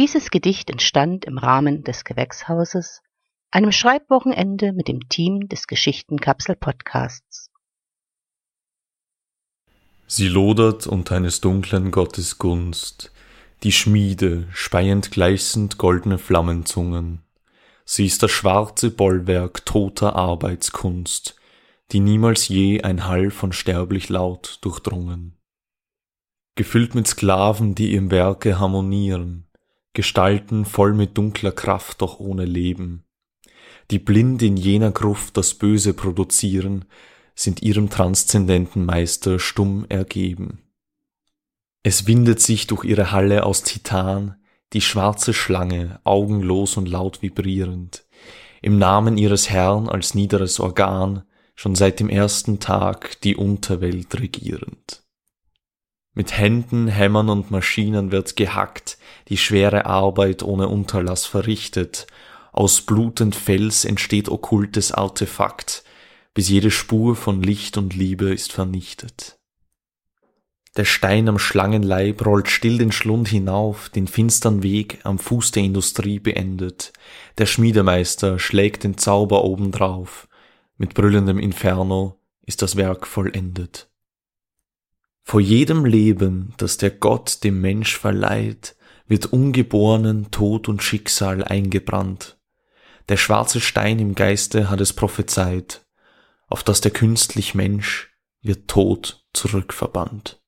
Dieses Gedicht entstand im Rahmen des Gewächshauses, einem Schreibwochenende mit dem Team des Geschichtenkapsel Podcasts. Sie lodert unter eines dunklen Gottes Gunst, die Schmiede speiend gleißend goldene Flammenzungen. Sie ist das schwarze Bollwerk toter Arbeitskunst, die niemals je ein Hall von sterblich Laut durchdrungen. Gefüllt mit Sklaven, die im Werke harmonieren, Gestalten voll mit dunkler Kraft, doch ohne Leben, die blind in jener Gruft das Böse produzieren, sind ihrem transzendenten Meister stumm ergeben. Es windet sich durch ihre Halle aus Titan die schwarze Schlange, augenlos und laut vibrierend, im Namen ihres Herrn als niederes Organ, schon seit dem ersten Tag die Unterwelt regierend. Mit Händen, Hämmern und Maschinen wird gehackt, die schwere Arbeit ohne Unterlass verrichtet, aus blutend Fels entsteht okkultes Artefakt, bis jede Spur von Licht und Liebe ist vernichtet. Der Stein am Schlangenleib rollt still den Schlund hinauf, den finstern Weg am Fuß der Industrie beendet. Der Schmiedemeister schlägt den Zauber obendrauf. Mit brüllendem Inferno ist das Werk vollendet. Vor jedem Leben, das der Gott dem Mensch verleiht, wird Ungeborenen Tod und Schicksal eingebrannt. Der schwarze Stein im Geiste hat es prophezeit, auf das der künstlich Mensch wird Tod zurückverbannt.